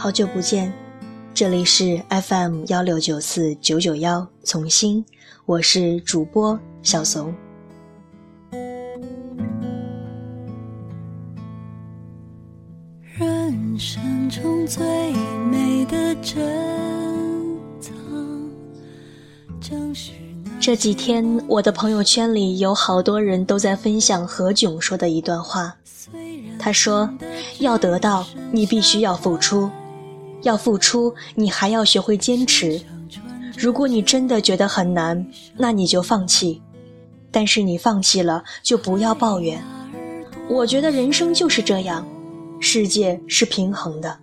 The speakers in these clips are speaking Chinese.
嘿，好久不见，这里是 FM 幺六九四九九幺从心，我是主播小怂。人生中最美的珍藏，正是这几天我的朋友圈里有好多人都在分享何炅说的一段话。他说：“要得到，你必须要付出；要付出，你还要学会坚持。如果你真的觉得很难，那你就放弃。但是你放弃了，就不要抱怨。我觉得人生就是这样，世界是平衡的，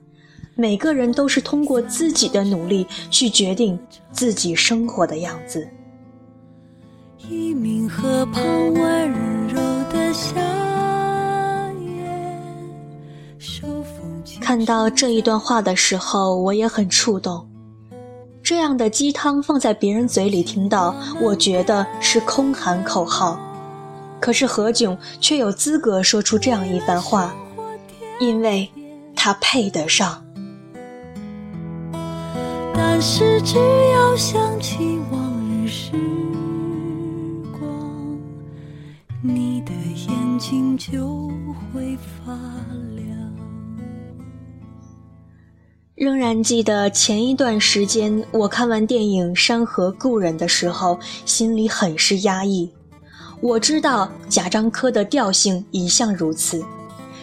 每个人都是通过自己的努力去决定自己生活的样子。”一名河畔温柔的夏夜。看到这一段话的时候，我也很触动。这样的鸡汤放在别人嘴里听到，我觉得是空喊口号。可是何炅却有资格说出这样一番话，因为他配得上。但是只要想起往日时光，你的眼睛就会发亮。仍然记得前一段时间，我看完电影《山河故人》的时候，心里很是压抑。我知道贾樟柯的调性一向如此，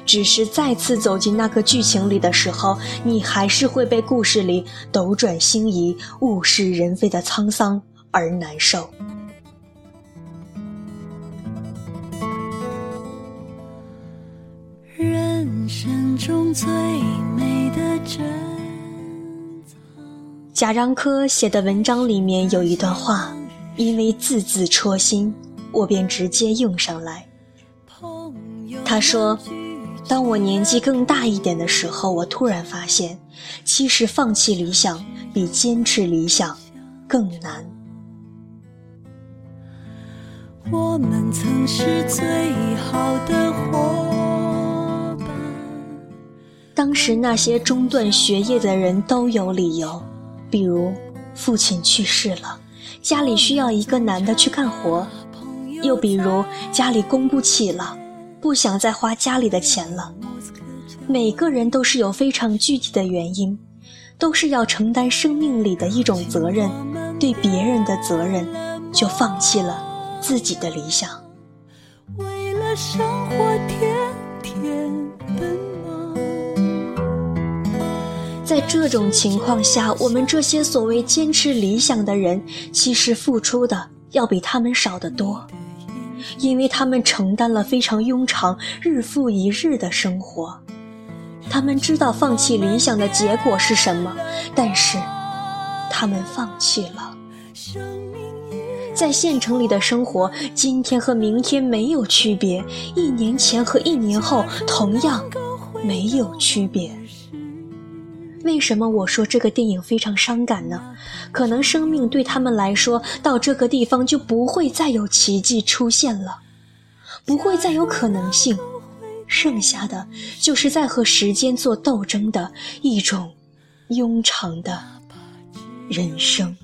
只是再次走进那个剧情里的时候，你还是会被故事里斗转星移、物是人非的沧桑而难受。人生中最美的真。贾樟柯写的文章里面有一段话，因为字字戳心，我便直接用上来。他说：“当我年纪更大一点的时候，我突然发现，其实放弃理想比坚持理想更难。”我们曾是最好的伙伴。当时那些中断学业的人都有理由。比如，父亲去世了，家里需要一个男的去干活；又比如，家里供不起了，不想再花家里的钱了。每个人都是有非常具体的原因，都是要承担生命里的一种责任，对别人的责任，就放弃了自己的理想。为了生活，在这种情况下，我们这些所谓坚持理想的人，其实付出的要比他们少得多，因为他们承担了非常庸常、日复一日的生活。他们知道放弃理想的结果是什么，但是他们放弃了。在县城里的生活，今天和明天没有区别，一年前和一年后同样没有区别。为什么我说这个电影非常伤感呢？可能生命对他们来说，到这个地方就不会再有奇迹出现了，不会再有可能性，剩下的就是在和时间做斗争的一种庸长的人生。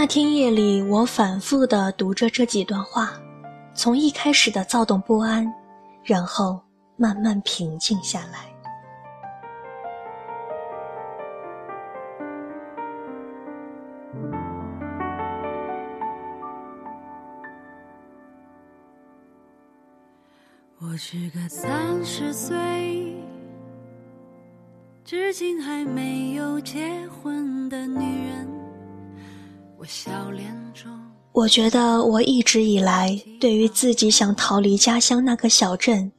那天夜里，我反复地读着这几段话，从一开始的躁动不安，然后慢慢平静下来。我是个三十岁，至今还没有结婚的女人。我觉得我一直以来对于自己想逃离家乡那个小镇，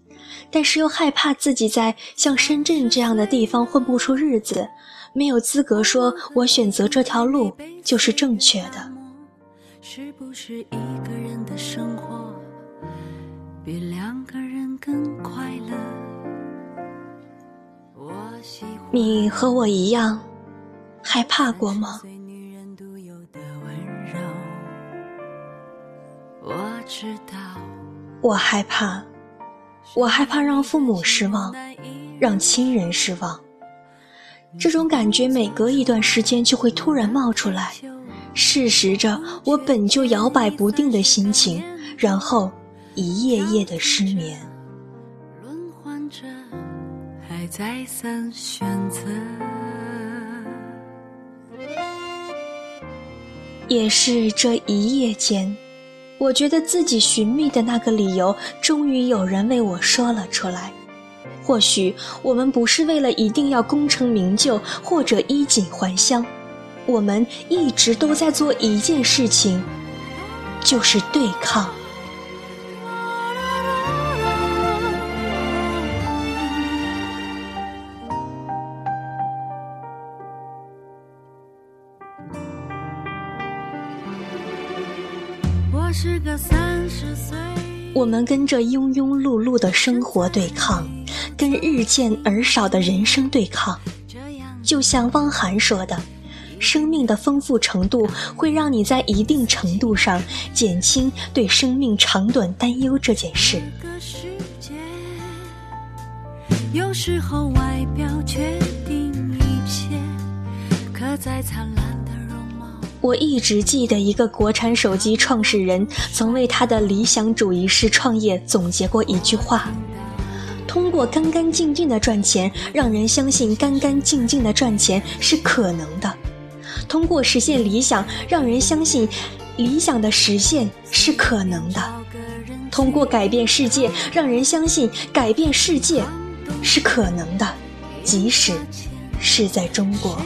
但是又害怕自己在像深圳这样的地方混不出日子，没有资格说我选择这条路就是正确的。是不是一个人的生活比两个人更快乐？你和我一样害怕过吗？我害怕，我害怕让父母失望，让亲人失望。这种感觉每隔一段时间就会突然冒出来，适时着我本就摇摆不定的心情，然后一夜夜的失眠。轮换着，还再三选择。也是这一夜间。我觉得自己寻觅的那个理由，终于有人为我说了出来。或许我们不是为了一定要功成名就或者衣锦还乡，我们一直都在做一件事情，就是对抗。我们跟着庸庸碌碌的生活对抗，跟日渐而少的人生对抗。就像汪涵说的：“生命的丰富程度会让你在一定程度上减轻对生命长短担忧这件事。”有时候外表决定一切，可再灿烂。我一直记得一个国产手机创始人曾为他的理想主义式创业总结过一句话：通过干干净净的赚钱，让人相信干干净净的赚钱是可能的；通过实现理想，让人相信理想的实现是可能的；通过改变世界，让人相信改变世界是可能的，即使是在中国。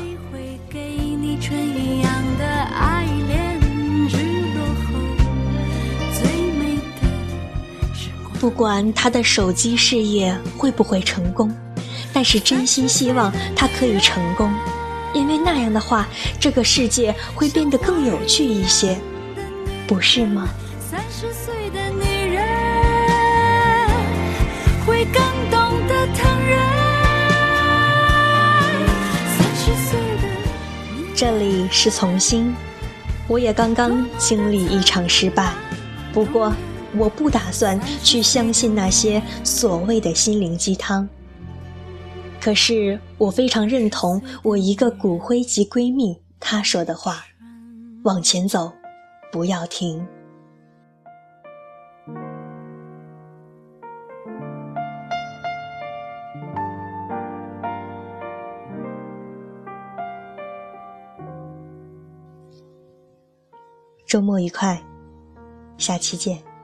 不管他的手机事业会不会成功，但是真心希望他可以成功，因为那样的话，这个世界会变得更有趣一些，不是吗？三十岁的女人会更懂得疼人。三十岁的这里是从心，我也刚刚经历一场失败，不过。我不打算去相信那些所谓的心灵鸡汤。可是我非常认同我一个骨灰级闺蜜她说的话：“往前走，不要停。”周末愉快，下期见。